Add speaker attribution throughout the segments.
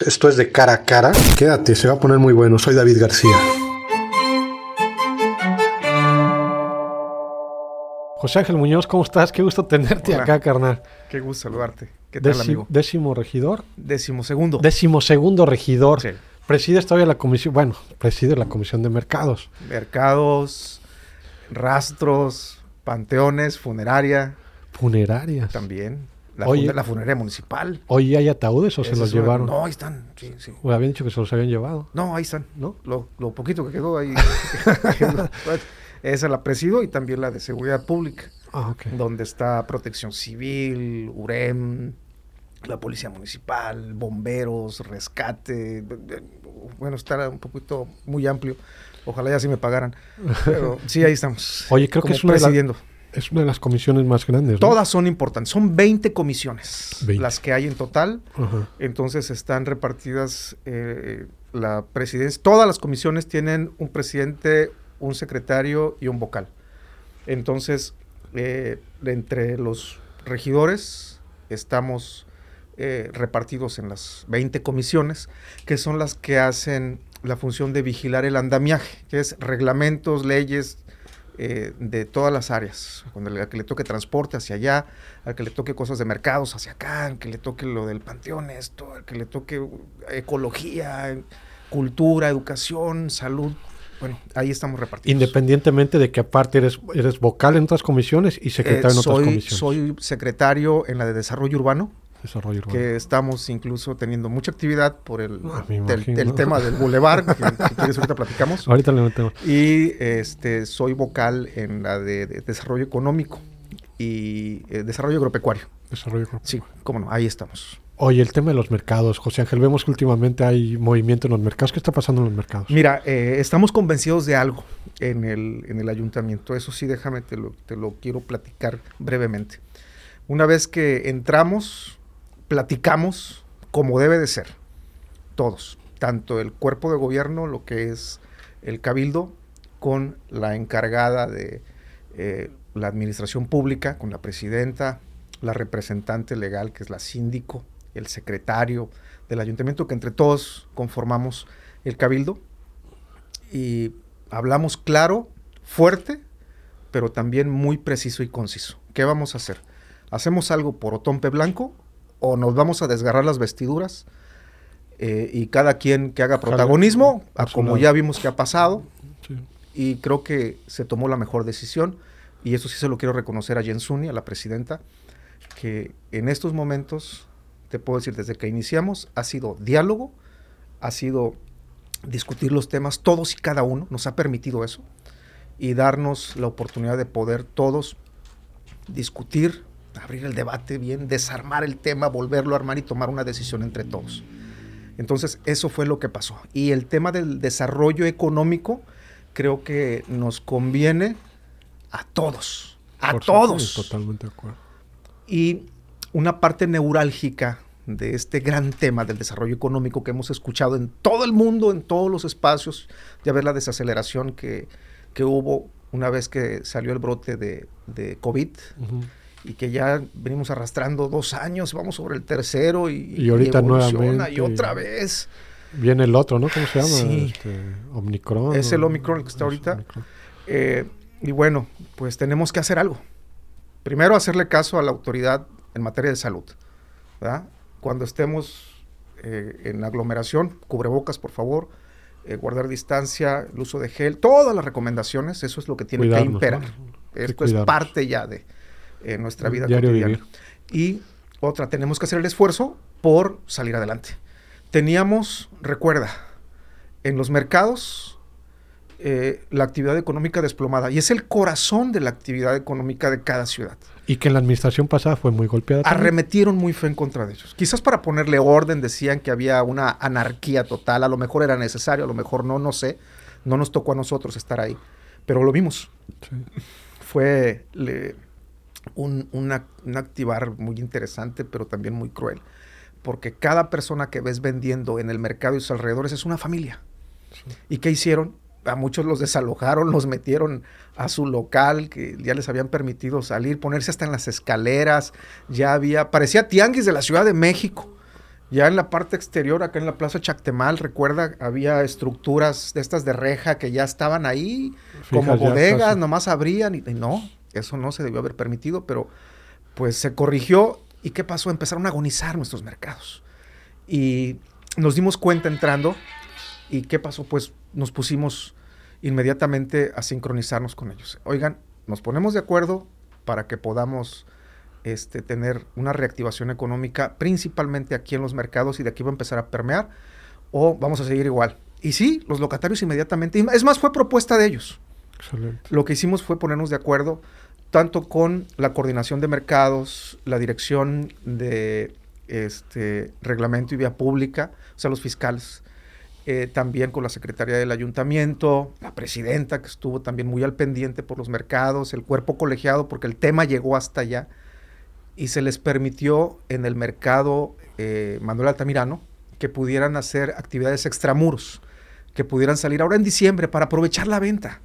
Speaker 1: Esto es de cara a cara. Quédate, se va a poner muy bueno. Soy David García. José Ángel Muñoz, ¿cómo estás? Qué gusto tenerte
Speaker 2: Hola.
Speaker 1: acá, carnal.
Speaker 2: Qué gusto saludarte. ¿Qué tal, amigo?
Speaker 1: décimo regidor.
Speaker 2: Décimo segundo.
Speaker 1: Décimo segundo regidor.
Speaker 2: Sí.
Speaker 1: Presides todavía la comisión, bueno, preside la comisión de mercados.
Speaker 2: Mercados, rastros, panteones, funeraria
Speaker 1: Funerarias.
Speaker 2: también. La, fun- la funeraria municipal.
Speaker 1: Hoy hay ataúdes o se los llevaron.
Speaker 2: No, ahí están. Sí, sí.
Speaker 1: O habían dicho que se los habían llevado.
Speaker 2: No, ahí están.
Speaker 1: ¿No?
Speaker 2: Lo, lo poquito que quedó ahí. Esa la presido y también la de seguridad pública,
Speaker 1: Ah, ok.
Speaker 2: donde está protección civil, UREM, la policía municipal, bomberos, rescate. Bueno, está un poquito muy amplio. Ojalá ya sí me pagaran. Pero sí, ahí estamos.
Speaker 1: Oye, creo que es una de. Es una de las comisiones más grandes. ¿no?
Speaker 2: Todas son importantes. Son 20 comisiones
Speaker 1: 20.
Speaker 2: las que hay en total.
Speaker 1: Ajá.
Speaker 2: Entonces están repartidas eh, la presidencia. Todas las comisiones tienen un presidente, un secretario y un vocal. Entonces, eh, entre los regidores estamos eh, repartidos en las 20 comisiones, que son las que hacen la función de vigilar el andamiaje, que es reglamentos, leyes eh, de todas las áreas. Cuando al que le toque transporte hacia allá, al que le toque cosas de mercados hacia acá, al que le toque lo del panteón, esto, al que le toque uh, ecología, cultura, educación, salud. Bueno, ahí estamos repartidos.
Speaker 1: Independientemente de que aparte eres, eres vocal en otras comisiones y secretario
Speaker 2: Eh,
Speaker 1: en otras
Speaker 2: soy,
Speaker 1: comisiones.
Speaker 2: soy secretario en la de desarrollo urbano,
Speaker 1: Desarrollo urbano.
Speaker 2: que estamos incluso teniendo mucha actividad por el,
Speaker 1: Ah,
Speaker 2: del- tema del bulevar, que, si quieres ahorita platicamos.
Speaker 1: Ahorita le metemos.
Speaker 2: Y este soy vocal en la de, de desarrollo económico y eh, desarrollo agropecuario.
Speaker 1: Desarrollo urbano.
Speaker 2: Sí, cómo no, ahí estamos.
Speaker 1: Oye, el tema de los mercados, José Ángel, vemos que últimamente hay movimiento en los mercados. ¿Qué está pasando en los mercados?
Speaker 2: Mira, eh, estamos convencidos de algo en el, en el ayuntamiento. Eso sí, déjame, te lo, te lo quiero platicar brevemente. Una vez que entramos, platicamos como debe de ser. Todos. Tanto el cuerpo de gobierno, lo que es el cabildo, con la encargada de eh, la administración pública, con la presidenta, la representante legal, que es la síndico, el secretario del ayuntamiento, que entre todos conformamos el cabildo y hablamos claro, fuerte, pero también muy preciso y conciso. ¿Qué vamos a hacer? ¿Hacemos algo por Otompe Blanco o nos vamos a desgarrar las vestiduras eh, y cada quien que haga protagonismo,
Speaker 1: a
Speaker 2: como ya vimos que ha pasado?
Speaker 1: Sí.
Speaker 2: Y creo que se tomó la mejor decisión y eso sí se lo quiero reconocer a Jensuni, a la presidenta, que en estos momentos, te puedo decir, desde que iniciamos, ha sido diálogo, ha sido discutir los temas, todos y cada uno, nos ha permitido eso, y darnos la oportunidad de poder todos discutir, abrir el debate bien, desarmar el tema, volverlo a armar y tomar una decisión entre todos. Entonces, eso fue lo que pasó. Y el tema del desarrollo económico, creo que nos conviene a todos, a
Speaker 1: Por
Speaker 2: todos.
Speaker 1: supuesto, Totalmente de acuerdo.
Speaker 2: Y una parte neurálgica de este gran tema del desarrollo económico que hemos escuchado en todo el mundo, en todos los espacios, ya ver la desaceleración que, que hubo una vez que salió el brote de, de COVID. Y que ya venimos arrastrando dos años, vamos sobre el tercero y,
Speaker 1: Y ahorita
Speaker 2: evoluciona,
Speaker 1: nuevamente,
Speaker 2: y otra
Speaker 1: y-
Speaker 2: vez.
Speaker 1: Viene el otro, ¿no? ¿Cómo se llama?
Speaker 2: Sí.
Speaker 1: Este, Omicron.
Speaker 2: Es el. Omicron el que está
Speaker 1: Es
Speaker 2: ahorita. Eh, y bueno, pues tenemos que hacer algo. Primero, hacerle caso a la autoridad en materia de salud. ¿verdad? Cuando estemos eh, en aglomeración, cubrebocas, por favor, eh, guardar distancia, el uso de gel, todas las recomendaciones, eso es lo que tiene
Speaker 1: Cuidarnos,
Speaker 2: que imperar.
Speaker 1: ¿no? que
Speaker 2: Esto es parte ya de eh, nuestra vida
Speaker 1: Diario
Speaker 2: cotidiana.
Speaker 1: vivir.
Speaker 2: Y otra, tenemos que hacer el esfuerzo por salir adelante. Teníamos, recuerda, en los mercados eh, la actividad económica desplomada y es el corazón de la actividad económica de cada ciudad.
Speaker 1: Y que en la administración pasada fue muy golpeada. también.
Speaker 2: Arremetieron muy feo en contra de ellos. Quizás para ponerle orden decían que había una anarquía total, a lo mejor era necesario, a lo mejor no, no sé. No nos tocó a nosotros estar ahí, pero lo vimos.
Speaker 1: Sí.
Speaker 2: Fue le- un, un ac- un activar muy interesante, pero también muy cruel, porque cada persona que ves vendiendo en el mercado y sus alrededores es una familia. ¿Y qué hicieron? A muchos los desalojaron, los metieron a su local, que ya les habían permitido salir, ponerse hasta en las escaleras. Ya había, parecía tianguis de la Ciudad de México. Ya en la parte exterior, acá en la Plaza Chactemal, recuerda, había estructuras de estas de reja que ya estaban ahí, como bodegas, nomás abrían y, no, eso no se debió haber permitido, pero pues se corrigió y ¿qué pasó? Empezaron a agonizar nuestros mercados. Y nos dimos cuenta entrando y ¿qué pasó? Pues nos pusimos inmediatamente a sincronizarnos con ellos. Oigan, nos ponemos de acuerdo para que podamos este, tener una reactivación económica, principalmente aquí en los mercados, y de aquí va a empezar a permear, o vamos a seguir igual. Y sí, los locatarios inmediatamente, es más, fue propuesta de ellos. Lo que hicimos fue ponernos de acuerdo tanto con la coordinación de mercados, la dirección de este, reglamento y vía pública, o sea, los fiscales, eh, también con la secretaria del ayuntamiento, la presidenta que estuvo también muy al pendiente por los mercados, el cuerpo colegiado, porque el tema llegó hasta allá y se les permitió en el mercado eh, Manuel Altamirano que pudieran hacer actividades extramuros, que pudieran salir ahora en diciembre para aprovechar la venta,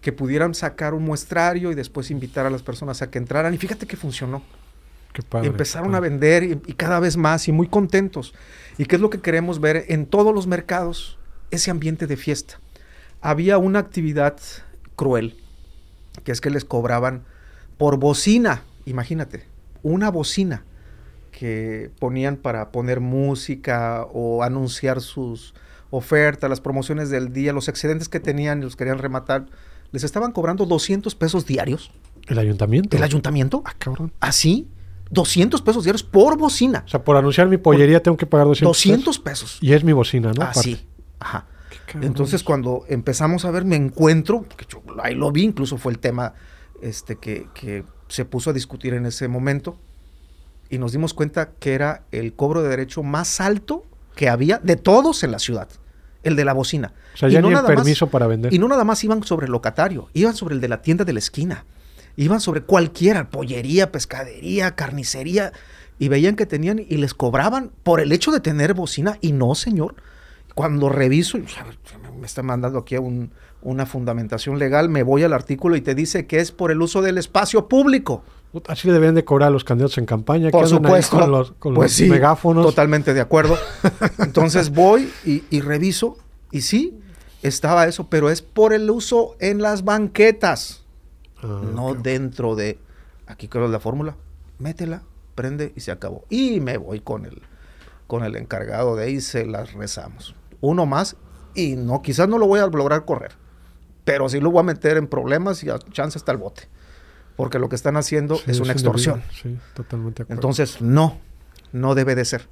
Speaker 2: que pudieran sacar un muestrario y después invitar a las personas a que entraran. Y fíjate que funcionó. Empezaron a vender y, cada vez más y muy contentos. ¿Y qué es lo que queremos ver en todos los mercados? Ese ambiente de fiesta. Había una actividad cruel, que es que les cobraban por bocina, imagínate, una bocina que ponían para poner música o anunciar sus ofertas, las promociones del día, los excedentes que tenían y los querían rematar, les estaban cobrando 200 pesos diarios.
Speaker 1: ¿El ayuntamiento?
Speaker 2: ¿El ayuntamiento?
Speaker 1: Ah, cabrón.
Speaker 2: ¿Así? 200 pesos diarios por bocina.
Speaker 1: O sea, por anunciar mi pollería tengo que pagar 200
Speaker 2: 200 pesos.
Speaker 1: Y es mi bocina, ¿no?
Speaker 2: Así. Ajá. Entonces, cuando empezamos a ver, me encuentro, que yo ahí lo vi, incluso fue el tema este, que, que se puso a discutir en ese momento, y nos dimos cuenta que era el cobro de derecho más alto que había de todos en la ciudad, el de la bocina.
Speaker 1: O sea, ya no ni el permiso para vender.
Speaker 2: Y no nada más iban sobre el locatario, iban sobre el de la tienda de la esquina iban sobre cualquiera, pollería, pescadería, carnicería, y veían que tenían y les cobraban por el hecho de tener bocina, y no, señor. Cuando reviso, me está mandando aquí una fundamentación legal, me voy al artículo y te dice que es por el uso del espacio público.
Speaker 1: Así le deben de cobrar a los candidatos en campaña.
Speaker 2: Por supuesto.
Speaker 1: con los, pues megáfonos.
Speaker 2: Totalmente de acuerdo. Entonces voy y, reviso y sí, estaba eso, pero es por el uso en las banquetas. Ah, no dentro de, aquí creo la fórmula, métela, prende y se acabó. Y me voy con el, con el encargado de ahí se las rezamos. Uno más y no, quizás no lo voy a lograr correr, pero sí lo voy a meter en problemas y a chance hasta el bote. Porque lo que están haciendo es una extorsión.
Speaker 1: Sí, totalmente
Speaker 2: Entonces, no, no debe de ser.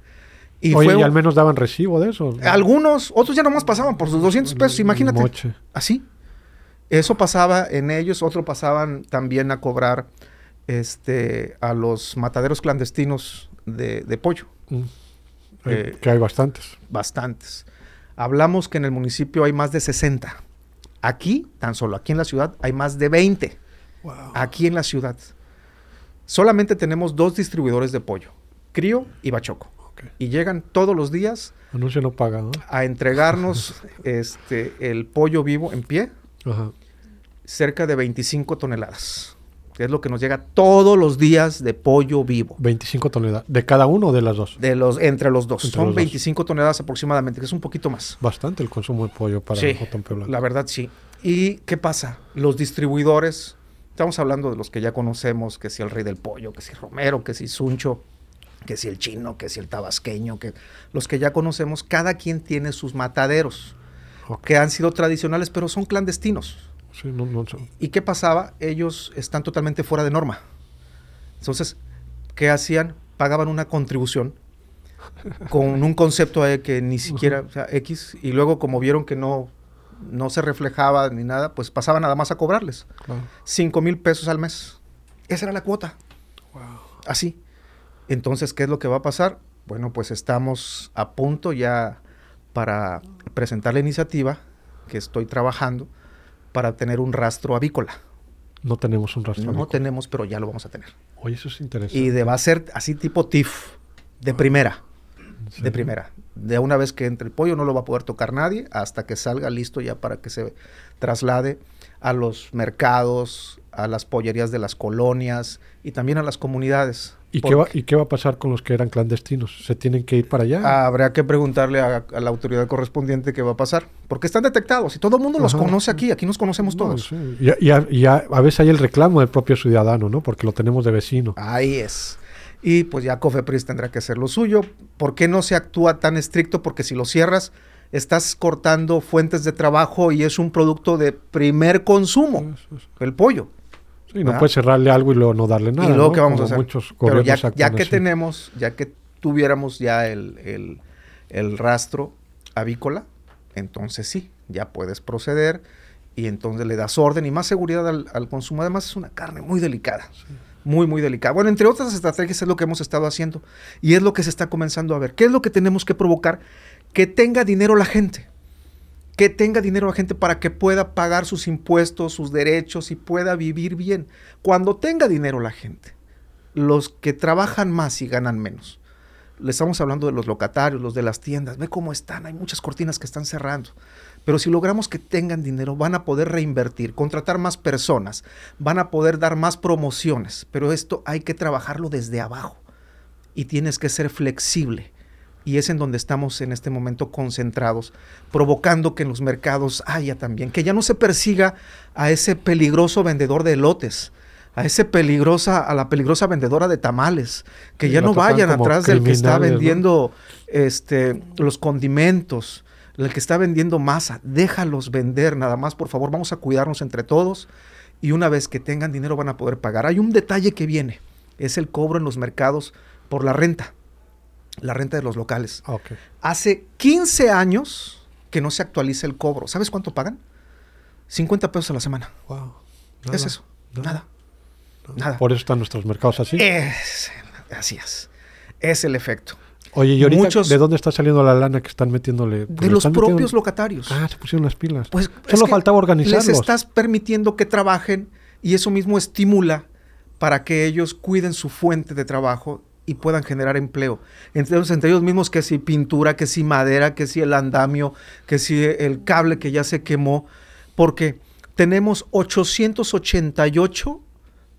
Speaker 1: Y, Oye, y al menos daban recibo de eso.
Speaker 2: Algunos, otros ya nomás pasaban por sus 200 pesos, imagínate. Así. Eso pasaba en ellos, otro pasaban también a cobrar este, a los mataderos clandestinos de, pollo. Mm.
Speaker 1: Eh, que hay bastantes.
Speaker 2: Bastantes. Hablamos que en el municipio hay más de 60. Aquí, tan solo aquí en la ciudad, hay más de 20. Aquí en la ciudad. Solamente tenemos dos distribuidores de pollo, Crío y Bachoco. Y llegan todos los días
Speaker 1: Anuncio no paga,
Speaker 2: a entregarnos este, el pollo vivo en pie cerca de 25 toneladas. Que es lo que nos llega todos los días de pollo vivo.
Speaker 1: 25 toneladas. ¿De cada uno o de las dos?
Speaker 2: De los, entre los dos. Son 25 toneladas aproximadamente, que es un poquito más.
Speaker 1: Bastante el consumo de pollo para
Speaker 2: sí, La verdad, sí. ¿Y qué pasa? Los distribuidores, estamos hablando de los que ya conocemos, que si el rey del pollo, que si Romero, que si Suncho, que si el chino, que si el tabasqueño, que los que ya conocemos, cada quien tiene sus mataderos que han sido tradicionales, pero son clandestinos.
Speaker 1: Sí, no, no,
Speaker 2: ¿Y qué pasaba? Ellos están totalmente fuera de norma. Entonces, ¿qué hacían? Pagaban una contribución con un concepto de que ni siquiera, o sea, X, y luego como vieron que no, no se reflejaba ni nada, pues pasaban nada más a cobrarles. Cinco mil pesos al mes. Esa era la cuota. Así. Entonces, ¿qué es lo que va a pasar? Bueno, pues estamos a punto ya para presentar la iniciativa que estoy trabajando para tener un rastro avícola.
Speaker 1: No tenemos un rastro
Speaker 2: No tenemos, pero ya lo vamos a tener.
Speaker 1: Oye, eso es interesante.
Speaker 2: Y de, va a ser así tipo TIF, de primera. De primera. De una vez que entre el pollo no lo va a poder tocar nadie hasta que salga listo ya para que se traslade a los mercados, a las pollerías de las colonias y también a las comunidades
Speaker 1: ¿Y qué, va, ¿Y qué va a pasar con los que eran clandestinos? ¿Se tienen que ir para allá?
Speaker 2: Habrá que preguntarle a, la autoridad correspondiente qué va a pasar. Porque están detectados y todo el mundo los conoce aquí. Aquí nos conocemos todos.
Speaker 1: Y, a, veces hay el reclamo del propio ciudadano, ¿no? Porque lo tenemos de vecino.
Speaker 2: Ahí es. Y pues ya Cofepris tendrá que hacer lo suyo. ¿Por qué no se actúa tan estricto? Porque si lo cierras, estás cortando fuentes de trabajo y es un producto de primer consumo, el pollo.
Speaker 1: Sí, no puedes cerrarle algo y luego no darle nada.
Speaker 2: Y luego, ¿qué vamos a hacer? Pero ya, que tenemos, ya que tuviéramos ya el, rastro avícola, entonces sí, ya puedes proceder y entonces le das orden y más seguridad al, consumo. Además es una carne muy delicada. Muy, muy delicada. Bueno, entre otras estrategias es lo que hemos estado haciendo y es lo que se está comenzando a ver. ¿Qué es lo que tenemos que provocar? Que tenga dinero la gente que tenga dinero la gente para que pueda pagar sus impuestos, sus derechos y pueda vivir bien. Cuando tenga dinero la gente, los que trabajan más y ganan menos. Le estamos hablando de los locatarios, los de las tiendas. Ve cómo están, hay muchas cortinas que están cerrando. Pero si logramos que tengan dinero, van a poder reinvertir, contratar más personas, van a poder dar más promociones. Pero esto hay que trabajarlo desde abajo. Y tienes que ser flexible y es en donde estamos en este momento concentrados, provocando que en los mercados haya también, que ya no se persiga a ese peligroso vendedor de lotes, a ese peligrosa, a la peligrosa vendedora de tamales, que ya no vayan atrás del que está vendiendo este, los condimentos, el que está vendiendo masa, déjalos vender nada más, por favor, vamos a cuidarnos entre todos y una vez que tengan dinero van a poder pagar. Hay un detalle que viene, es el cobro en los mercados por la renta la renta de los locales.
Speaker 1: Ah,
Speaker 2: Hace 15 años que no se actualiza el cobro. ¿Sabes cuánto pagan? 50 pesos a la semana.
Speaker 1: Wow.
Speaker 2: es eso. Nada. Nada.
Speaker 1: Por eso están nuestros mercados así.
Speaker 2: Es, así es. Es el efecto.
Speaker 1: Oye, ¿y ahorita de dónde está saliendo la lana que están metiéndole?
Speaker 2: de los propios locatarios.
Speaker 1: Ah, se pusieron las pilas. Pues solo faltaba organizarlos.
Speaker 2: Les estás permitiendo que trabajen y eso mismo estimula para que ellos cuiden su fuente de trabajo y puedan generar empleo. Entonces, entre ellos mismos, que si pintura, que si madera, que si el andamio, que si el cable que ya se quemó, porque tenemos 888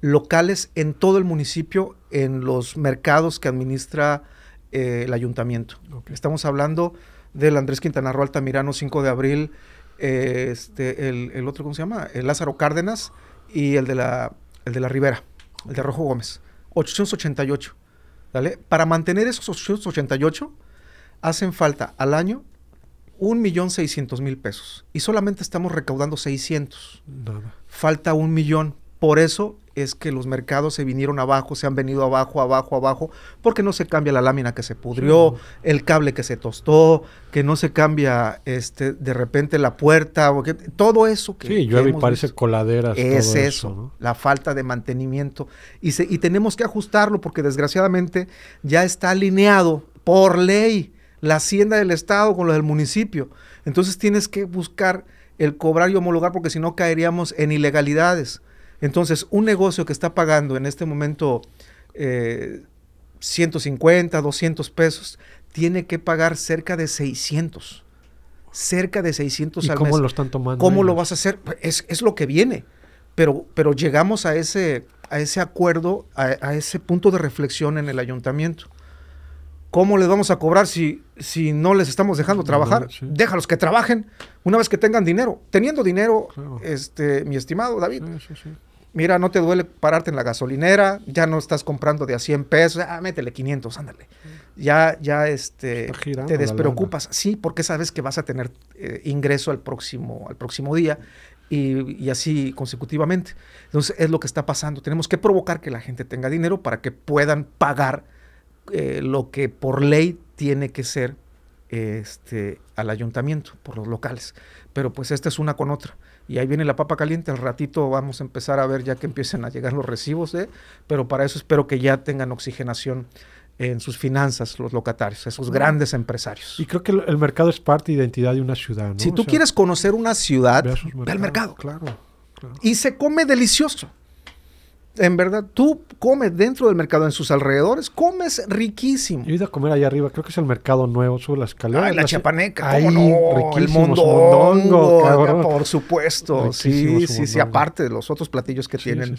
Speaker 2: locales en todo el municipio en los mercados que administra eh, el ayuntamiento. Estamos hablando del Andrés Quintana Roo Altamirano 5 de abril, eh, este, el, el, otro, ¿cómo se llama? El Lázaro Cárdenas y el de la, el de la Ribera, el de Rojo Gómez. 888. Para mantener esos 888 hacen falta al año 1.600.000 pesos y solamente estamos recaudando 600. Falta un millón. Por eso es que los mercados se vinieron abajo, se han venido abajo, abajo, abajo, porque no se cambia la lámina que se pudrió, el cable que se tostó, que no se cambia este de repente la puerta, o que, todo eso que
Speaker 1: Sí, llueve y parece coladeras.
Speaker 2: Es eso, la falta de mantenimiento. Y, se, y tenemos que ajustarlo porque desgraciadamente ya está alineado por ley la hacienda del Estado con lo del municipio. Entonces tienes que buscar el cobrar y homologar porque si no caeríamos en ilegalidades. Entonces, un negocio que está pagando en este momento 150, eh, 200 pesos, tiene que pagar cerca de 600. Cerca de 600
Speaker 1: ¿Y cómo lo están tomando?
Speaker 2: ¿Cómo lo vas a hacer? Es, es, lo que viene. Pero, pero llegamos a ese, a ese acuerdo, a, ese punto de reflexión en el ayuntamiento. ¿Cómo les vamos a cobrar si, si no les estamos dejando trabajar? Déjalos que trabajen una vez que tengan dinero. Teniendo dinero, este, mi estimado David, Mira, no te duele pararte en la gasolinera, ya no estás comprando de a 100 pesos, ah, métele 500, ándale. Ya, ya este, te despreocupas. Sí, porque sabes que vas a tener eh, ingreso al próximo, al próximo día y, así consecutivamente. Entonces, es lo que está pasando. Tenemos que provocar que la gente tenga dinero para que puedan pagar eh, lo que por ley tiene que ser este, al ayuntamiento, por los locales. Pero pues esta es una con otra y ahí viene la papa caliente. Al ratito vamos a empezar a ver ya que empiecen a llegar los recibos, ¿eh? pero para eso espero que ya tengan oxigenación en sus finanzas los locatarios, esos grandes empresarios.
Speaker 1: Y creo que el, mercado es parte de identidad de una ciudad.
Speaker 2: Si tú quieres conocer una ciudad, ve al mercado.
Speaker 1: Claro, claro.
Speaker 2: Y se come delicioso en verdad, tú comes dentro del mercado, en sus alrededores, comes riquísimo.
Speaker 1: Yo he ido a comer allá arriba, creo que es el mercado nuevo, sube la escalera.
Speaker 2: Ay, la, chapaneca, ¿cómo no? El mondongo, por supuesto. Sí, sí, sí, aparte de los otros platillos que tienen.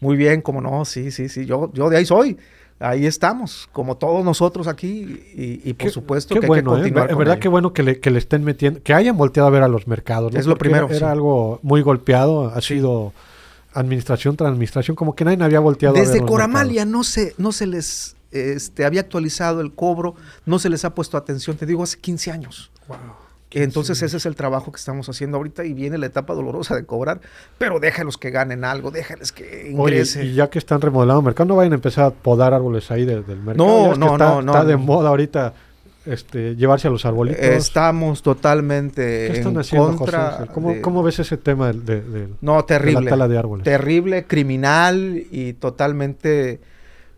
Speaker 2: Muy bien, cómo no, sí, sí, sí, yo, yo de ahí soy. ahí estamos, como todos nosotros aquí, y, y por
Speaker 1: Qué-
Speaker 2: supuesto
Speaker 1: qué
Speaker 2: que
Speaker 1: bueno,
Speaker 2: hay que
Speaker 1: ¿eh?
Speaker 2: continuar
Speaker 1: En
Speaker 2: con
Speaker 1: verdad que bueno que le, que le estén metiendo, que hayan volteado a ver a los mercados. ¿no?
Speaker 2: Es lo primero,
Speaker 1: Era, algo muy golpeado, ha sido administración tras administración, como que nadie había volteado
Speaker 2: Desde Coramalia no se, no se les este, había actualizado el cobro, no se les ha puesto atención, te digo, hace 15 años.
Speaker 1: Wow.
Speaker 2: Entonces ese es el trabajo que estamos haciendo ahorita y viene la etapa dolorosa de cobrar, pero déjalos que ganen algo, déjales que
Speaker 1: Oye,
Speaker 2: ingresen.
Speaker 1: y ya que están remodelando mercado, no vayan a empezar a podar árboles ahí de- del mercado.
Speaker 2: No, no,
Speaker 1: está,
Speaker 2: no, no.
Speaker 1: Está de moda ahorita este, llevarse a los arbolitos.
Speaker 2: Estamos totalmente
Speaker 1: ¿Qué están
Speaker 2: en
Speaker 1: haciendo, José
Speaker 2: contra.
Speaker 1: Ángel? ¿Cómo,
Speaker 2: de-
Speaker 1: cómo ves ese tema de,
Speaker 2: No,
Speaker 1: de
Speaker 2: terrible.
Speaker 1: la tala de árboles?
Speaker 2: Terrible, criminal y totalmente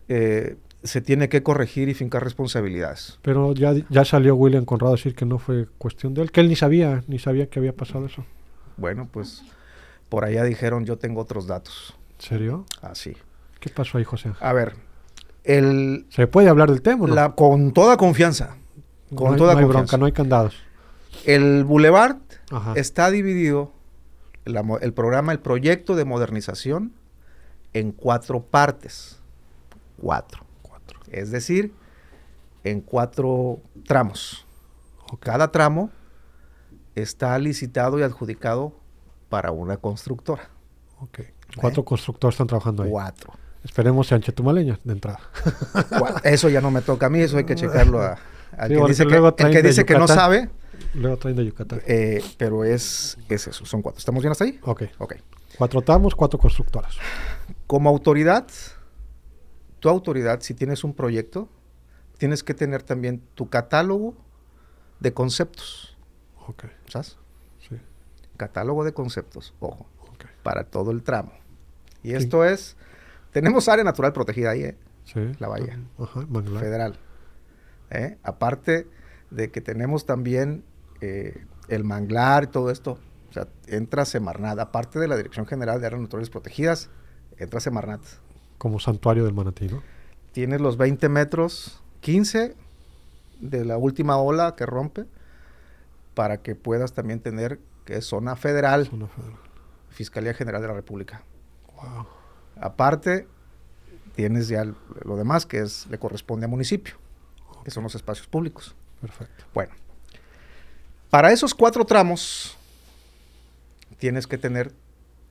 Speaker 2: eh, se tiene que corregir y fincar responsabilidades.
Speaker 1: Pero ya, ya salió William Conrado a decir que no fue cuestión de él, que él ni sabía, ni sabía que había pasado eso.
Speaker 2: Bueno, pues por allá dijeron yo tengo otros datos.
Speaker 1: ¿En serio?
Speaker 2: Así.
Speaker 1: ¿Qué pasó ahí, José?
Speaker 2: A ver, el,
Speaker 1: ¿Se puede hablar del tema no?
Speaker 2: la, con toda confianza, con
Speaker 1: no hay,
Speaker 2: toda
Speaker 1: no hay bronca, no hay candados.
Speaker 2: El Boulevard
Speaker 1: Ajá.
Speaker 2: está dividido, la el programa, el proyecto de modernización, en cuatro partes. Cuatro.
Speaker 1: Cuatro.
Speaker 2: Es decir, en cuatro tramos.
Speaker 1: Ok.
Speaker 2: Cada tramo está licitado y adjudicado para una constructora.
Speaker 1: ok. Cuatro constructores están trabajando ahí.
Speaker 2: Cuatro.
Speaker 1: Esperemos sean chetumaleñas de entrada.
Speaker 2: Eso ya no me toca a mí, eso hay que checarlo a, al
Speaker 1: Sí,
Speaker 2: que
Speaker 1: porque
Speaker 2: dice que,
Speaker 1: luego
Speaker 2: el que, dice que no sabe,
Speaker 1: Luego traen de Yucatán.
Speaker 2: eh, pero es, es eso, son cuatro. ¿Estamos bien hasta ahí?
Speaker 1: Ok.
Speaker 2: Ok.
Speaker 1: Cuatro tramos, cuatro constructoras.
Speaker 2: Como autoridad, tu autoridad, si tienes un proyecto, tienes que tener también tu catálogo de conceptos,
Speaker 1: Ok.
Speaker 2: ¿sabes?
Speaker 1: Sí.
Speaker 2: Catálogo de conceptos, ojo, para todo el tramo. Y esto es, tenemos área natural protegida ahí, ¿eh?
Speaker 1: Sí.
Speaker 2: La bahía.
Speaker 1: Ajá,
Speaker 2: federal. ¿Eh? Aparte de que tenemos también eh, el manglar y todo esto, o sea, entra Semarnat, aparte de la Dirección General de Áreas Naturales Protegidas, entra Semarnat.
Speaker 1: Como santuario del manatí, ¿no?
Speaker 2: Tienes los 20 metros, 15 de la última ola que rompe, para que puedas también tener que es zona federal,
Speaker 1: Zona federal.
Speaker 2: Fiscalía General de la República.
Speaker 1: Wow.
Speaker 2: Aparte, tienes ya lo demás que es le corresponde a municipio, que son los espacios públicos.
Speaker 1: Perfecto.
Speaker 2: Bueno, para esos cuatro tramos tienes que tener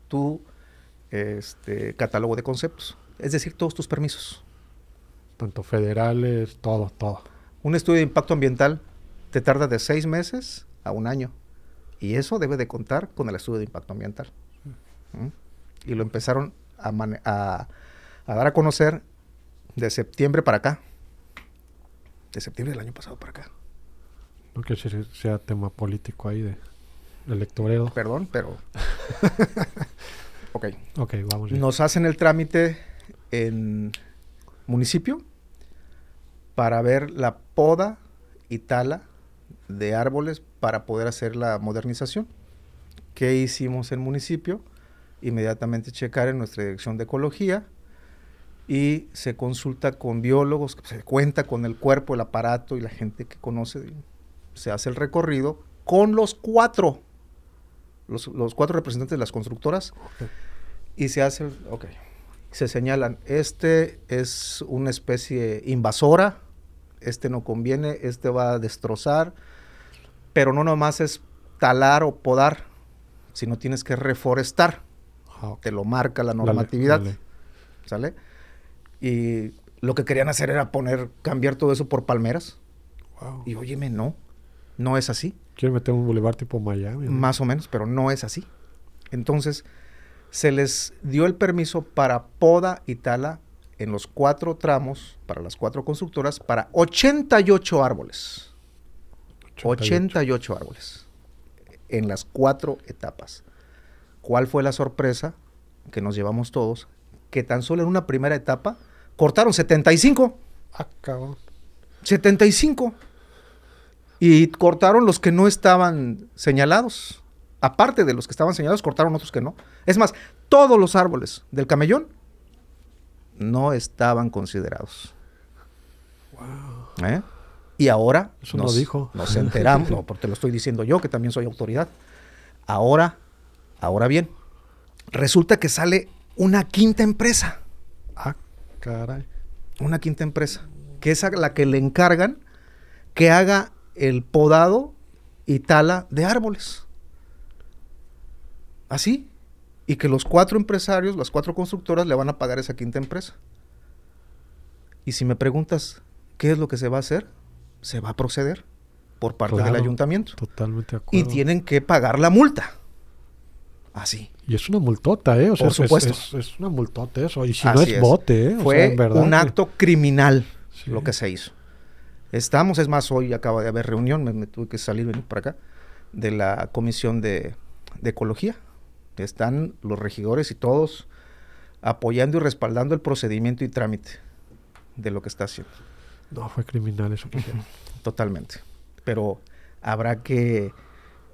Speaker 2: tu este, catálogo de conceptos, es decir, todos tus permisos.
Speaker 1: Tanto federales, todo, todo.
Speaker 2: Un estudio de impacto ambiental te tarda de seis meses a un año y eso debe de contar con el estudio de impacto ambiental. ¿Mm? Y lo empezaron a, mane- a- a dar a conocer de septiembre para acá. De septiembre del año pasado para acá.
Speaker 1: No que sea, tema político ahí de electoreo.
Speaker 2: Perdón, pero... ok.
Speaker 1: Ok, vamos bien.
Speaker 2: Nos hacen el trámite en municipio para ver la poda y tala de árboles para poder hacer la modernización. ¿Qué hicimos en municipio? Inmediatamente checar en nuestra dirección de ecología y se consulta con biólogos, se cuenta con el cuerpo, el aparato y la gente que conoce. Se hace el recorrido con los cuatro, los, los cuatro representantes de las constructoras y se hace, ok, se señalan, este es una especie invasora, este no conviene, este va a destrozar, pero no nomás es talar o podar, sino tienes que reforestar,
Speaker 1: Ah,
Speaker 2: te lo marca la normatividad. ¿sale? Y lo que querían hacer era poner, cambiar todo eso por palmeras,
Speaker 1: Wow.
Speaker 2: y óyeme, no, no es así.
Speaker 1: Quieren meter un bulevar tipo Miami. ¿no?
Speaker 2: Más o menos, pero no es así. Entonces, se les dio el permiso para poda y tala en los cuatro tramos, para las cuatro constructoras, para 88 árboles. 88 árboles. En las cuatro etapas. ¿Cuál fue la sorpresa que nos llevamos todos? Que tan solo en una primera etapa cortaron 75.
Speaker 1: Ah, cabrón.
Speaker 2: 75. Y cortaron los que no estaban señalados. Aparte de los que estaban señalados, cortaron otros que no. Es más, todos los árboles del camellón no estaban considerados. ¿Eh? Y ahora
Speaker 1: Eso no dijo.
Speaker 2: nos enteramos, no, porque lo estoy diciendo yo, que también soy autoridad. Ahora, ahora bien, resulta que sale una quinta empresa.
Speaker 1: Ah, caray.
Speaker 2: Una quinta empresa, que es a la que le encargan que haga el podado y tala de árboles. Así. Y que los cuatro empresarios, las cuatro constructoras le van a pagar esa quinta empresa. Y si me preguntas qué es lo que se va a hacer, se va a proceder por parte del ayuntamiento.
Speaker 1: Totalmente de
Speaker 2: Y
Speaker 1: acuerdo.
Speaker 2: tienen que pagar la multa. Así.
Speaker 1: Y es una multota, ¿eh? O sea,
Speaker 2: Por
Speaker 1: es-
Speaker 2: supuesto.
Speaker 1: Es, es una multota eso. Y si no es, bote, ¿eh? O sea,
Speaker 2: Fue
Speaker 1: en verdad
Speaker 2: un acto criminal
Speaker 1: Sí.
Speaker 2: lo que se hizo. Estamos, es más, hoy acaba de haber reunión, me, me tuve que salir, venir para acá, de la Comisión de, de Ecología. Están los regidores y todos apoyando y respaldando el procedimiento y trámite de lo que está haciendo.
Speaker 1: No, fue criminal eso que hicieron.
Speaker 2: Totalmente. Pero habrá que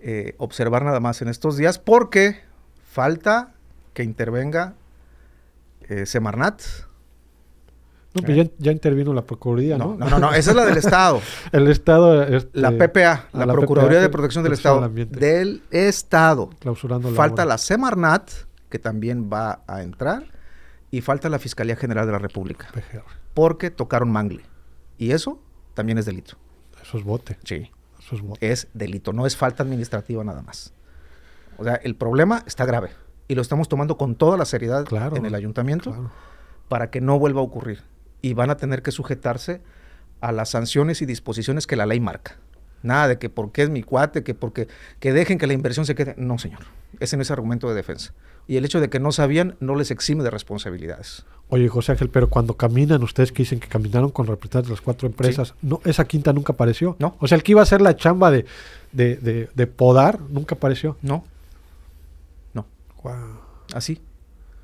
Speaker 2: eh, observar nada más en estos días porque falta que intervenga eh, Semarnat.
Speaker 1: No, pues ya, ya intervino la Procuraduría,
Speaker 2: No,
Speaker 1: ¿no?
Speaker 2: no, no, no, esa es la del Estado.
Speaker 1: El Estado. este,
Speaker 2: La PPA, la,
Speaker 1: la
Speaker 2: Procuraduría
Speaker 1: PPA,
Speaker 2: de Protección del Estado.
Speaker 1: del Ambiente.
Speaker 2: Del Estado.
Speaker 1: Clausurando la
Speaker 2: Falta
Speaker 1: obra.
Speaker 2: la Semarnat, que también va a entrar, y falta la Fiscalía General de la República,
Speaker 1: PGR.
Speaker 2: porque tocaron mangle. Y eso también es delito.
Speaker 1: Eso es bote.
Speaker 2: Sí.
Speaker 1: Eso es bote.
Speaker 2: Es delito, no es falta administrativa nada más. O sea, el problema está grave y lo estamos tomando con toda la seriedad
Speaker 1: Claro,
Speaker 2: en el ayuntamiento
Speaker 1: Claro.
Speaker 2: para que no vuelva a ocurrir. Y van a tener que sujetarse a las sanciones y disposiciones que la ley marca. Nada de que porque es mi cuate, que porque que dejen que la inversión se quede. No, señor. Ese no es argumento de defensa. Y el hecho de que no sabían no les exime de responsabilidades.
Speaker 1: Oye, José Ángel, pero cuando caminan, ustedes que dicen que caminaron con representantes de las cuatro empresas, no, esa quinta nunca apareció.
Speaker 2: No.
Speaker 1: O sea, el que iba a hacer la chamba de, de, de, de podar, nunca apareció.
Speaker 2: No, Así.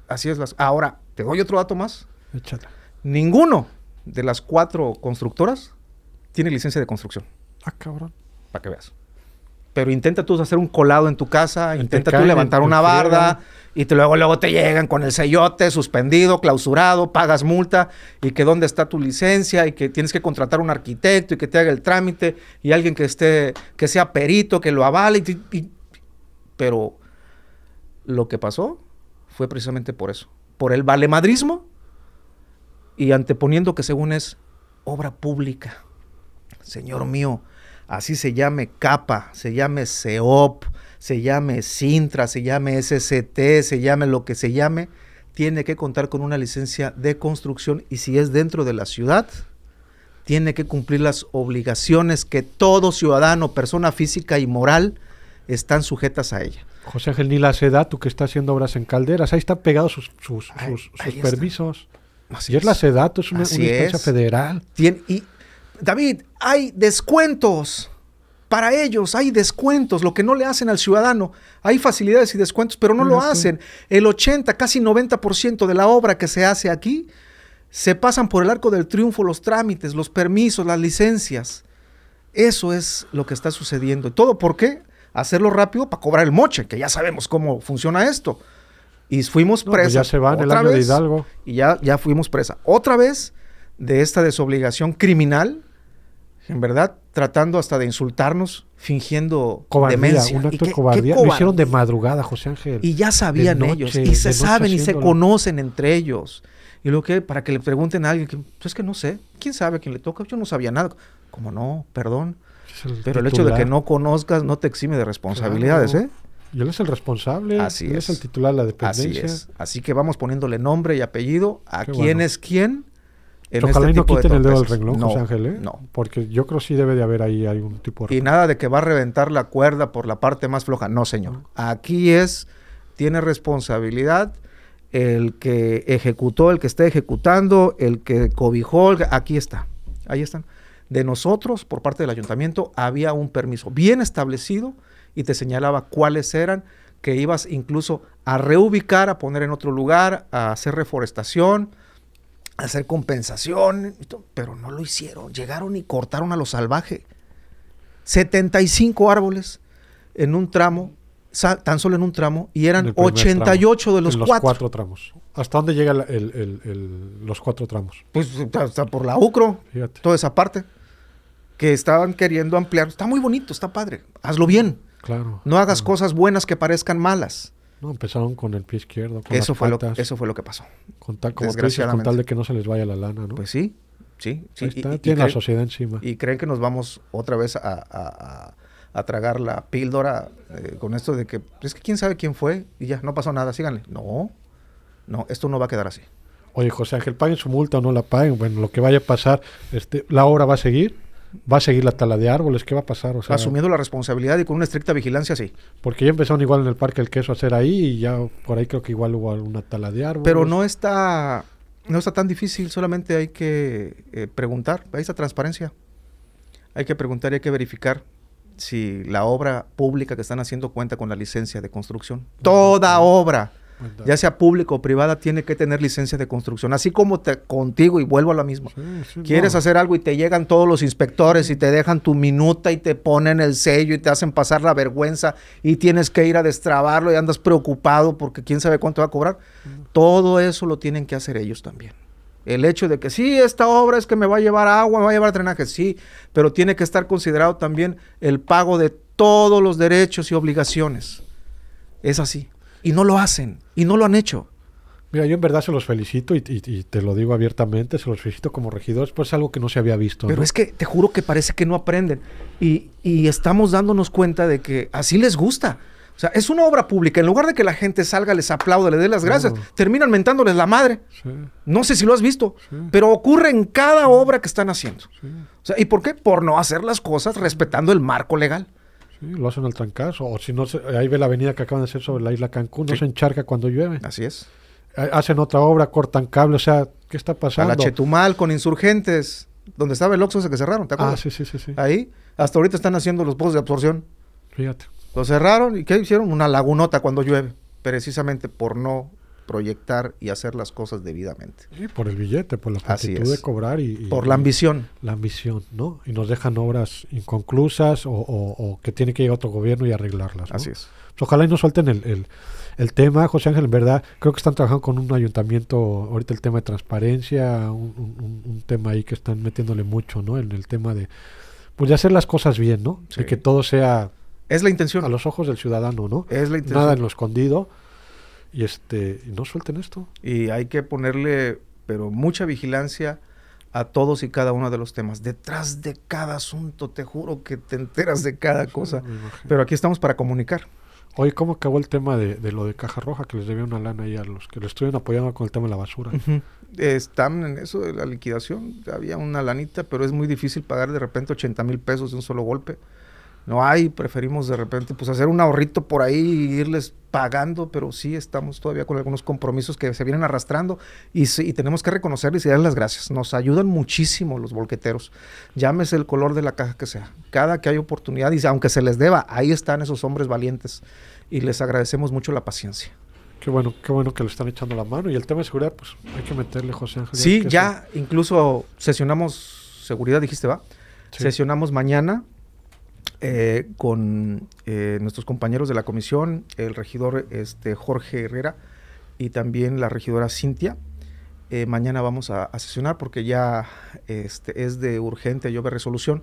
Speaker 2: Así es. Las... Ahora, te doy otro dato más. Ninguno de las cuatro constructoras tiene licencia de construcción,
Speaker 1: Ah, cabrón.
Speaker 2: para que veas. Pero intenta tú hacer un colado en tu casa, intenta tú levantar una barda y te luego luego te llegan con el sellote suspendido, clausurado, pagas multa y que dónde está tu licencia y que tienes que contratar un arquitecto y que te haga el trámite y alguien que esté que sea perito, que lo avale y- y- pero lo que pasó fue precisamente por eso, por el valemadrismo y anteponiendo que según es obra pública. Señor mío, así se llame CAPA, se llame CEOP, se llame Sintra, se llame SCT, se llame lo que se llame, tiene que contar con una licencia de construcción y si es dentro de la ciudad, tiene que cumplir las obligaciones que todo ciudadano, persona física y moral están sujetas a ella.
Speaker 1: José Ángel, ni la SEDATU que está haciendo obras en calderas, ahí están pegados sus, sus,
Speaker 2: Ahí-
Speaker 1: sus, sus
Speaker 2: ahí está.
Speaker 1: permisos.
Speaker 2: Así
Speaker 1: y es, la SEDATU, es una, instancia
Speaker 2: es.
Speaker 1: federal.
Speaker 2: Tien- y David, hay descuentos para ellos, hay descuentos, lo que no le hacen al ciudadano. Hay facilidades y descuentos, pero no lo
Speaker 1: tú.
Speaker 2: hacen. El 80, casi 90% de la obra que se hace aquí se pasan por el arco del triunfo los trámites, los permisos, las licencias. Eso es lo que está sucediendo. ¿Y todo por qué? Hacerlo rápido para cobrar el moche, que ya sabemos cómo funciona esto. Y fuimos
Speaker 1: No, pues
Speaker 2: presas.
Speaker 1: ya se van el año de Hidalgo.
Speaker 2: Y ya, ya fuimos presa. Otra vez de esta desobligación criminal, en verdad, tratando hasta de insultarnos, fingiendo
Speaker 1: Cobardía,
Speaker 2: demencia.
Speaker 1: un
Speaker 2: ¿Y
Speaker 1: acto
Speaker 2: qué-
Speaker 1: de cobardía. Lo hicieron de madrugada, José Ángel.
Speaker 2: Y ya sabían ellos, y se saben y se conocen entre ellos. Y lo que, para que le pregunten a alguien, que, pues es que no sé, ¿quién sabe a quién le toca? Yo no sabía nada. Como no, perdón.
Speaker 1: El
Speaker 2: Pero el hecho de que no conozcas no te exime de responsabilidades,
Speaker 1: Claro.
Speaker 2: ¿eh?
Speaker 1: Y él es el responsable.
Speaker 2: Así
Speaker 1: él
Speaker 2: es.
Speaker 1: es el titular de la
Speaker 2: Así
Speaker 1: dependencia.
Speaker 2: es. Así que vamos poniéndole nombre y apellido a
Speaker 1: Qué
Speaker 2: quién
Speaker 1: bueno.
Speaker 2: es quién. En
Speaker 1: Ojalá
Speaker 2: este
Speaker 1: y no
Speaker 2: tipo de
Speaker 1: quiten el dedo del renglón,
Speaker 2: No,
Speaker 1: José Ángel, ¿eh?
Speaker 2: No.
Speaker 1: Porque yo creo sí debe de haber ahí algún tipo de...
Speaker 2: Y nada de que va a reventar la cuerda por la parte más floja. No, señor. Aquí es, tiene responsabilidad el que ejecutó, el que está ejecutando, el que cobijó, el que- aquí está. Ahí están. De nosotros, por parte del ayuntamiento, había un permiso bien establecido y te señalaba cuáles eran, que ibas incluso a reubicar, a poner en otro lugar, a hacer reforestación, a hacer compensación, pero no lo hicieron. Llegaron y cortaron a lo salvaje. 75 árboles en un tramo, tan solo en un tramo, y eran
Speaker 1: el primer
Speaker 2: 88
Speaker 1: tramo,
Speaker 2: de los,
Speaker 1: en
Speaker 2: cuatro.
Speaker 1: tramos. ¿Hasta dónde llega el- el- el- el- los cuatro tramos?
Speaker 2: Pues hasta por la UCRO,
Speaker 1: Fíjate.
Speaker 2: toda esa parte, que estaban queriendo ampliar. Está muy bonito, está padre. Hazlo bien.
Speaker 1: Claro.
Speaker 2: No hagas
Speaker 1: claro.
Speaker 2: cosas buenas que parezcan malas.
Speaker 1: No, empezaron con el pie izquierdo. Con
Speaker 2: Eso
Speaker 1: las
Speaker 2: fue, lo, eso fue lo que pasó.
Speaker 1: con tal, como dices, con tal de que no se les vaya la lana, ¿no?
Speaker 2: Pues sí, sí. sí. Y-
Speaker 1: tienen la
Speaker 2: creen-
Speaker 1: sociedad encima.
Speaker 2: y creen que nos vamos otra vez a, a- a- a tragar la píldora eh, con esto de que es que quién sabe quién fue y ya no pasó nada, síganle. No, no, esto no va a quedar así.
Speaker 1: Oye, José Ángel, paguen su multa o no la paguen. Bueno, lo que vaya a pasar, este, la obra va a seguir, va a seguir la tala de árboles, ¿qué va a pasar? O sea,
Speaker 2: Asumiendo la responsabilidad y con una estricta vigilancia, sí.
Speaker 1: porque ya empezaron igual en el Parque El Queso a hacer ahí y ya por ahí creo que igual hubo alguna tala de árboles.
Speaker 2: Pero no está, no está tan difícil, solamente hay que eh, preguntar, ahí está transparencia. Hay que preguntar y hay que verificar si la obra pública que están haciendo cuenta con la licencia de construcción. Toda obra, Ya sea pública o privada, tiene que tener licencia de construcción. Así como te, contigo, y vuelvo a la misma.
Speaker 1: Sí, sí,
Speaker 2: Quieres
Speaker 1: no.
Speaker 2: hacer algo y te llegan todos los inspectores y te dejan tu minuta y te ponen el sello y te hacen pasar la vergüenza y tienes que ir a destrabarlo y andas preocupado porque quién sabe cuánto va a cobrar. Todo eso lo tienen que hacer ellos también. El hecho de que sí, esta obra es que me va a llevar agua, me va a llevar drenaje, sí, pero tiene que estar considerado también el pago de todos los derechos y obligaciones. Es así. Y no lo hacen, y no lo han hecho.
Speaker 1: Mira, yo en verdad se los felicito y, y- y te lo digo abiertamente, se los felicito como regidores, pues es algo que no se había visto.
Speaker 2: Pero
Speaker 1: ¿no?
Speaker 2: es que te juro que parece que no aprenden. Y, y estamos dándonos cuenta de que así les gusta. O sea, es una obra pública. En lugar de que la gente salga, les aplaude, le dé las gracias, terminan mentándoles la madre.
Speaker 1: Sí,
Speaker 2: No sé si lo has visto,
Speaker 1: Sí.
Speaker 2: pero ocurre en cada obra que están haciendo.
Speaker 1: sí,
Speaker 2: O sea, ¿y por qué? Por no hacer las cosas respetando el marco legal.
Speaker 1: Sí, lo hacen al trancazo. O si no, ahí ve la avenida que acaban de hacer sobre la isla Cancún, no
Speaker 2: Sí.
Speaker 1: se encharca cuando llueve.
Speaker 2: Así es.
Speaker 1: Ha- Hacen otra obra, cortan cable, o sea, ¿qué está
Speaker 2: A
Speaker 1: pasando?
Speaker 2: la Chetumal con insurgentes, donde estaba el Oxxo ese que cerraron, ¿te
Speaker 1: Ah,
Speaker 2: acuerdas?
Speaker 1: sí, sí, sí, sí.
Speaker 2: Ahí, hasta ahorita están haciendo los pozos de absorción.
Speaker 1: Fíjate.
Speaker 2: Lo cerraron y ¿qué hicieron? Una lagunota cuando llueve, precisamente por no proyectar y hacer las cosas debidamente.
Speaker 1: Sí, por el billete, por la actitud de cobrar y, y-
Speaker 2: Por la ambición.
Speaker 1: la ambición, ¿no? Y nos dejan obras inconclusas o, o- o que tiene que llegar otro gobierno y arreglarlas. ¿no?
Speaker 2: Así es.
Speaker 1: Pues ojalá y no suelten el, el- el tema, José Ángel, en verdad, creo que están trabajando con un ayuntamiento, ahorita el tema de transparencia, un, un- un- un tema ahí que están metiéndole mucho, ¿no? En el tema de, pues de hacer las cosas bien, ¿no? De
Speaker 2: Sí.
Speaker 1: que todo sea
Speaker 2: Es la intención.
Speaker 1: a los ojos del ciudadano, ¿no?
Speaker 2: Es la intención.
Speaker 1: Nada en lo escondido y este, no suelten esto.
Speaker 2: Y hay que ponerle, pero mucha vigilancia a todos y cada uno de los temas. Detrás de cada asunto, te juro que te enteras de cada cosa. Pero aquí estamos para comunicar.
Speaker 1: Oye, ¿cómo acabó el tema de, de lo de Caja Roja que les debía una lana ahí a los que le estuvieron apoyando con el tema de la basura?
Speaker 2: Están en eso de la liquidación. Había una lanita, pero es muy difícil pagar de repente 80 mil pesos de un solo golpe. No hay, preferimos de repente pues hacer un ahorrito por ahí y irles pagando, pero sí estamos todavía con algunos compromisos que se vienen arrastrando y, sí, y tenemos que reconocerles y darles las gracias. Nos ayudan muchísimo los volqueteros. Llámese el color de la caja que sea. Cada que hay oportunidad, y aunque se les deba, ahí están esos hombres valientes y les agradecemos mucho la paciencia.
Speaker 1: Qué bueno, qué bueno que le están echando la mano. Y el tema de seguridad, pues hay que meterle, José Ángel.
Speaker 2: Sí, ya incluso sesionamos seguridad, dijiste, ¿va?
Speaker 1: Sí.
Speaker 2: Sesionamos mañana eh, con eh, nuestros compañeros de la comisión, el regidor este, Jorge Herrera y también la regidora Cintia. Eh, mañana vamos a, a sesionar porque ya este, es de urgente lluvia resolución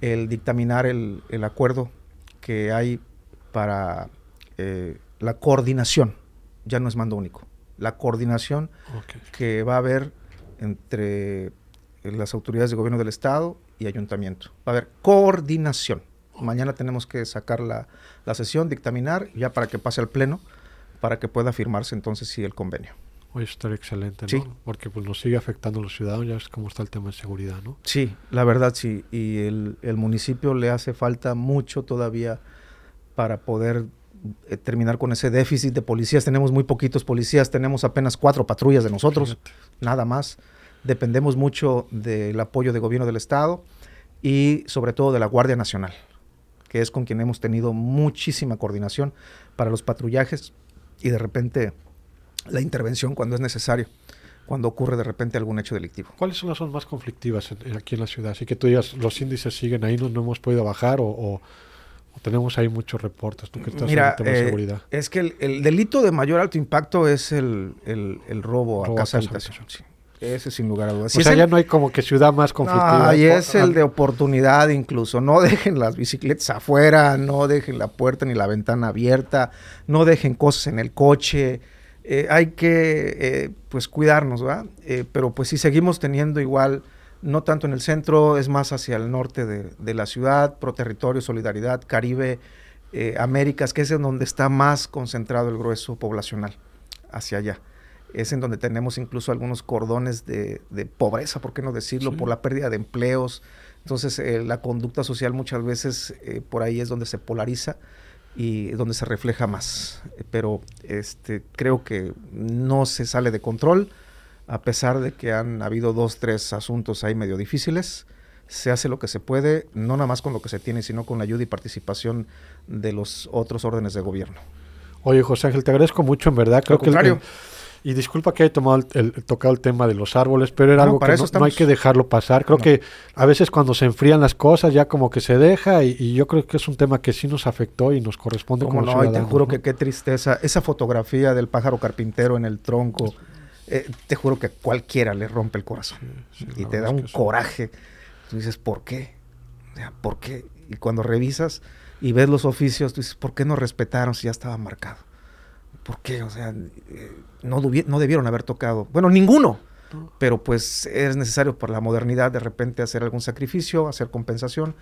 Speaker 2: el dictaminar el, el acuerdo que hay para eh, la coordinación. Ya no es mando único. La coordinación que va a haber entre las autoridades de gobierno del estado y ayuntamiento. Va a haber coordinación. Mañana tenemos que sacar la, la sesión, dictaminar, ya para que pase al pleno, para que pueda firmarse entonces sí el convenio.
Speaker 1: Oye, estaría excelente, ¿no?
Speaker 2: Sí.
Speaker 1: Porque pues nos sigue afectando a los ciudadanos, ya ves cómo está el tema de seguridad, ¿no?
Speaker 2: Sí, la verdad sí. Y el, el municipio le hace falta mucho todavía para poder eh, terminar con ese déficit de policías. Tenemos muy poquitos policías, tenemos apenas cuatro patrullas de nosotros.
Speaker 1: Fíjate.
Speaker 2: nada más. Dependemos mucho del apoyo del gobierno del estado y sobre todo de la Guardia Nacional, que es con quien hemos tenido muchísima coordinación para los patrullajes y de repente la intervención cuando es necesario, cuando ocurre de repente algún hecho delictivo.
Speaker 1: ¿Cuáles son las zonas más conflictivas en- en- aquí en la ciudad? Así que tú digas, los índices siguen ahí, no, no hemos podido bajar o, o- o tenemos ahí muchos reportes. Tú que estás en
Speaker 2: Mira,
Speaker 1: el tema de
Speaker 2: eh,
Speaker 1: seguridad.
Speaker 2: es que el, el delito de mayor alto impacto es el, el- el robo a
Speaker 1: Robo a
Speaker 2: casa
Speaker 1: casa
Speaker 2: habitación.
Speaker 1: habitación.
Speaker 2: sí. Ese sin lugar a dudas.
Speaker 1: o sea, ya no hay como que ciudad más conflictiva.
Speaker 2: No, y es el de oportunidad incluso. No dejen las bicicletas afuera, no dejen la puerta ni la ventana abierta, no dejen cosas en el coche. Eh, hay que, eh, pues, cuidarnos, ¿verdad? Eh, pero pues si seguimos teniendo igual, no tanto en el centro, es más hacia el norte de, de la ciudad, pro territorio, solidaridad, Caribe, Américas, que es en donde está más concentrado el grueso poblacional, hacia allá es en donde tenemos incluso algunos cordones de, pobreza, por qué no decirlo, por la pérdida de empleos. Entonces, eh, la conducta social muchas veces eh, por ahí es donde se polariza y donde se refleja más. Pero este, creo que no se sale de control, a pesar de que han habido dos, tres asuntos ahí medio difíciles. Se hace lo que se puede, no nada más con lo que se tiene, sino con la ayuda y participación de los otros órdenes de gobierno.
Speaker 1: Oye, José Ángel, te agradezco mucho, en verdad. Creo que el, y disculpa que haya tomado el, tocado el tema de los árboles, pero era algo que no, hay que dejarlo pasar. Creo que a veces cuando se enfrían las cosas ya como que se deja y, yo creo que es un tema que sí nos afectó y nos corresponde como
Speaker 2: no, y te juro que qué tristeza. Esa fotografía del pájaro carpintero en el tronco, eh, te juro que cualquiera le rompe el corazón y te da un coraje. Tú dices, ¿por qué? ¿Por qué? Y cuando revisas y ves los oficios, tú dices, ¿por qué no respetaron si ya estaba marcado? ¿Por qué? O sea, eh, no, no debieron haber tocado. Bueno, ninguno. Pero pues es necesario por la modernidad de repente hacer algún sacrificio, hacer compensación.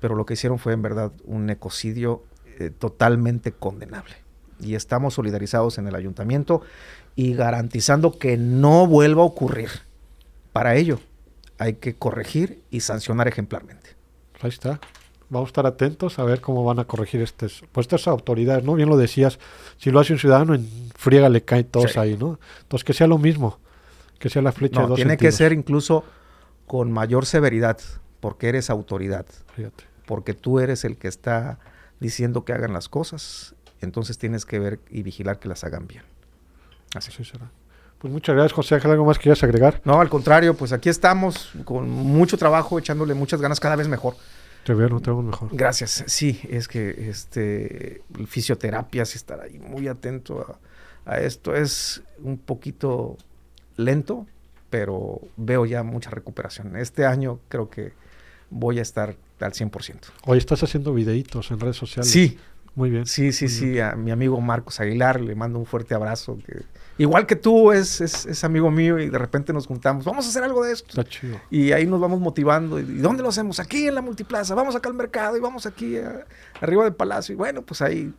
Speaker 2: Pero lo que hicieron fue en verdad un ecocidio eh, totalmente condenable. Y estamos solidarizados en el ayuntamiento y garantizando que no vuelva a ocurrir. Para ello hay que corregir y sancionar ejemplarmente.
Speaker 1: Ahí está vamos a estar atentos a ver cómo van a corregir estas, pues estas autoridades, ¿no? Bien lo decías, si lo hace un ciudadano, en friega le caen todos ahí, ¿no? Entonces que sea lo mismo, que sea la flecha de dos
Speaker 2: Tiene que ser incluso con mayor severidad, porque eres autoridad. Fíjate. Porque tú eres el que está diciendo que hagan las cosas, entonces tienes que ver y vigilar que las hagan bien.
Speaker 1: Así, será. Pues muchas gracias, José Ángel. ¿Algo más quieras agregar?
Speaker 2: No, al contrario, pues aquí estamos con mucho trabajo, echándole muchas ganas, cada vez mejor.
Speaker 1: Te veo, no te mejor.
Speaker 2: Gracias. Sí, es que este fisioterapia, sí estar ahí muy atento a, esto. Es un poquito lento, pero veo ya mucha recuperación. Este año creo que voy a estar al 100%.
Speaker 1: Hoy estás haciendo videitos en redes sociales.
Speaker 2: Sí.
Speaker 1: Muy bien.
Speaker 2: Sí, sí, sí. A mi amigo Marcos Aguilar le mando un fuerte abrazo. Que igual que tú, es, es, amigo mío y de repente nos juntamos, vamos a hacer algo de esto.
Speaker 1: Está chido.
Speaker 2: Y ahí nos vamos motivando. ¿Y dónde lo hacemos? Aquí en la multiplaza, vamos acá al mercado y vamos aquí arriba del palacio. Y bueno, pues ahí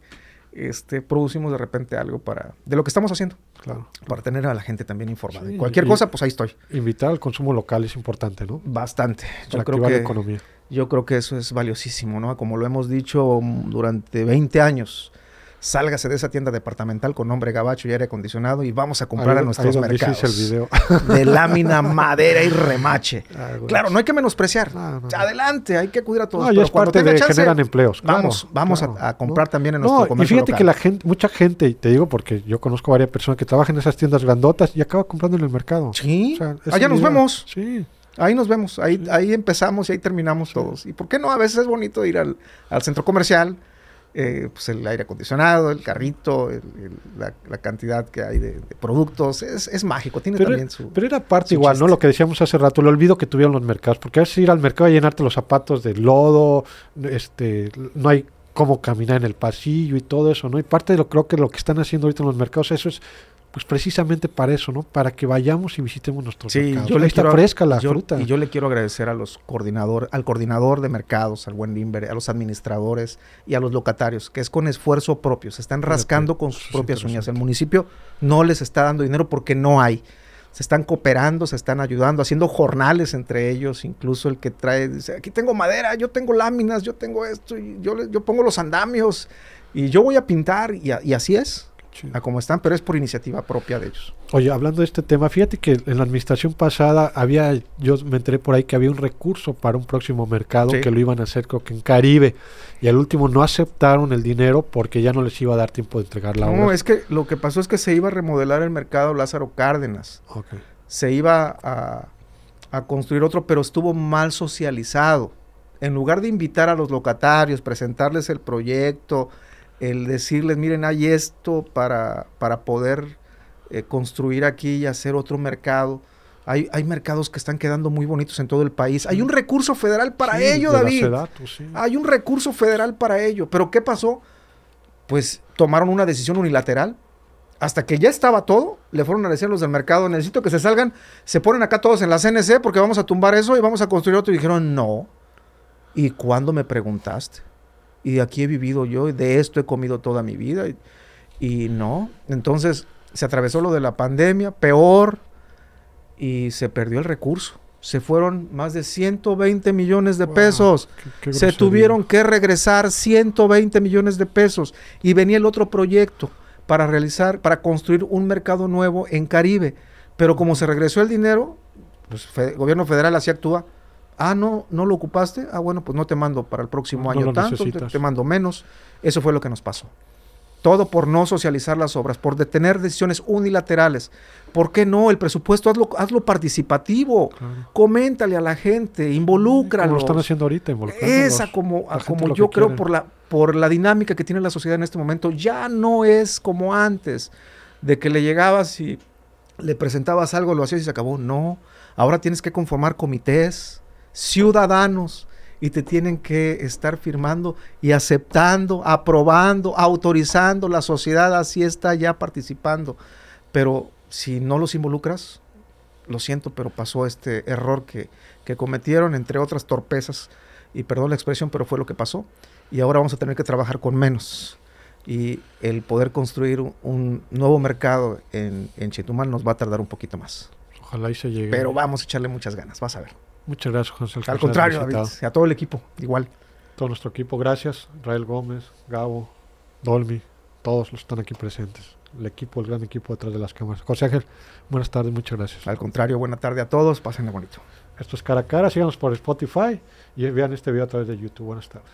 Speaker 2: este, producimos de repente algo para de lo que estamos haciendo.
Speaker 1: Claro.
Speaker 2: Para tener a la gente también informada. Cualquier cosa, pues ahí estoy.
Speaker 1: Invitar al consumo local es importante, ¿no?
Speaker 2: Bastante. Yo creo que la economía. Yo creo que eso es valiosísimo, ¿no? Como lo hemos dicho durante 20 años sálgase de esa tienda departamental con nombre gabacho y aire acondicionado y vamos a comprar a nuestros mercados.
Speaker 1: El video.
Speaker 2: de lámina, madera y remache. Ah, claro, no hay que menospreciar. Adelante, hay que acudir a todos.
Speaker 1: No, es parte de generan empleos.
Speaker 2: vamos, vamos a, comprar también en nuestro comercio
Speaker 1: Y fíjate que la gente, mucha gente, y te digo porque yo conozco varias personas que trabajan en esas tiendas grandotas y acaba comprando en el mercado.
Speaker 2: Sí, allá nos vemos.
Speaker 1: Sí.
Speaker 2: Ahí nos vemos, ahí, ahí empezamos y ahí terminamos todos. ¿Y por qué no? A veces es bonito ir al, al centro comercial, eh, pues el aire acondicionado, el carrito, la, cantidad que hay de, productos, es, mágico, tiene también su...
Speaker 1: Pero era parte igual, ¿no? Lo que decíamos hace rato, el olvido que tuvieron los mercados, porque a veces ir al mercado y llenarte los zapatos de lodo, este, no hay cómo caminar en el pasillo y todo eso, ¿no? Y parte de lo creo que lo que están haciendo ahorita en los mercados, eso es pues precisamente para eso, ¿no? Para que vayamos y visitemos nuestros
Speaker 2: sí,
Speaker 1: mercados.
Speaker 2: Yo le está fresca la fruta. Y yo le quiero agradecer a los coordinador, al coordinador de mercados, al buen Limber, a los administradores y a los locatarios, que es con esfuerzo propio, se están rascando con sus propias uñas. El municipio no les está dando dinero porque no hay. Se están cooperando, se están ayudando, haciendo jornales entre ellos, incluso el que trae, dice, aquí tengo madera, yo tengo láminas, yo tengo esto, y yo, yo pongo los andamios, y yo voy a pintar, y así es a cómo están, pero es por iniciativa propia de ellos.
Speaker 1: Oye, hablando de este tema, fíjate que en la administración pasada había, yo me enteré por ahí que había un recurso para un próximo mercado que lo iban a hacer creo que en Caribe y al último no aceptaron el dinero porque ya no les iba a dar tiempo de entregar la obra.
Speaker 2: No, es que lo que pasó es que se iba a remodelar el mercado Lázaro Cárdenas. Se iba a, a construir otro, pero estuvo mal socializado. En lugar de invitar a los locatarios, presentarles el proyecto, el decirles, miren, hay esto para, para poder eh, construir aquí y hacer otro mercado, Hay, hay, mercados que están quedando muy bonitos en todo el país. Hay un recurso federal para ello, David. sí. Hay un recurso federal para ello. Pero ¿qué pasó? Pues tomaron una decisión unilateral. Hasta que ya estaba todo, le fueron a decir a los del mercado, necesito que se salgan, se ponen acá todos en la CNC porque vamos a tumbar eso y vamos a construir otro. Y dijeron, no. ¿Y cuándo me preguntaste? Y aquí he vivido yo, y de esto he comido toda mi vida. Y, y no. Entonces se atravesó lo de la pandemia, peor, y se perdió el recurso. Se fueron más de 120 millones de pesos. se tuvieron que regresar 120 millones de pesos. Y venía el otro proyecto para realizar, para construir un mercado nuevo en Caribe. Pero como se regresó el dinero, pues el gobierno federal así actúa. Ah, no, no lo ocupaste. Ah, bueno, pues no te mando para el próximo año tanto, te mando menos. Eso fue lo que nos pasó. Todo por no socializar las obras, por detener decisiones unilaterales. ¿Por qué no? El presupuesto hazlo, hazlo participativo. Coméntale a la gente, involúcralo. Como
Speaker 1: lo están haciendo ahorita,
Speaker 2: Esa como, como yo creo por la, por la dinámica que tiene la sociedad en este momento, ya no es como antes, de que le llegabas y le presentabas algo, lo hacías y se acabó. No, ahora tienes que conformar comités, ciudadanos, y te tienen que estar firmando y aceptando, aprobando, autorizando. La sociedad así está ya participando. Pero si no los involucras, lo siento, pero pasó este error que, cometieron, entre otras torpezas, y perdón la expresión, pero fue lo que pasó. Y ahora vamos a tener que trabajar con menos. Y el poder construir un, nuevo mercado en, en Chetumal nos va a tardar un poquito más.
Speaker 1: Ojalá y se llegue.
Speaker 2: Pero vamos a echarle muchas ganas, vas a ver.
Speaker 1: Muchas gracias, José.
Speaker 2: Al contrario, David, a todo el equipo, igual.
Speaker 1: Todo nuestro equipo, gracias. Rael Gómez, Gabo, Dolmi, todos los que están aquí presentes. El equipo, el gran equipo detrás de las cámaras. José Ángel, buenas tardes, muchas gracias.
Speaker 2: Al contrario, buena tarde a todos, pásenla bonito.
Speaker 1: Esto es cara a cara, síganos por Spotify y vean este video a través de YouTube. Buenas tardes.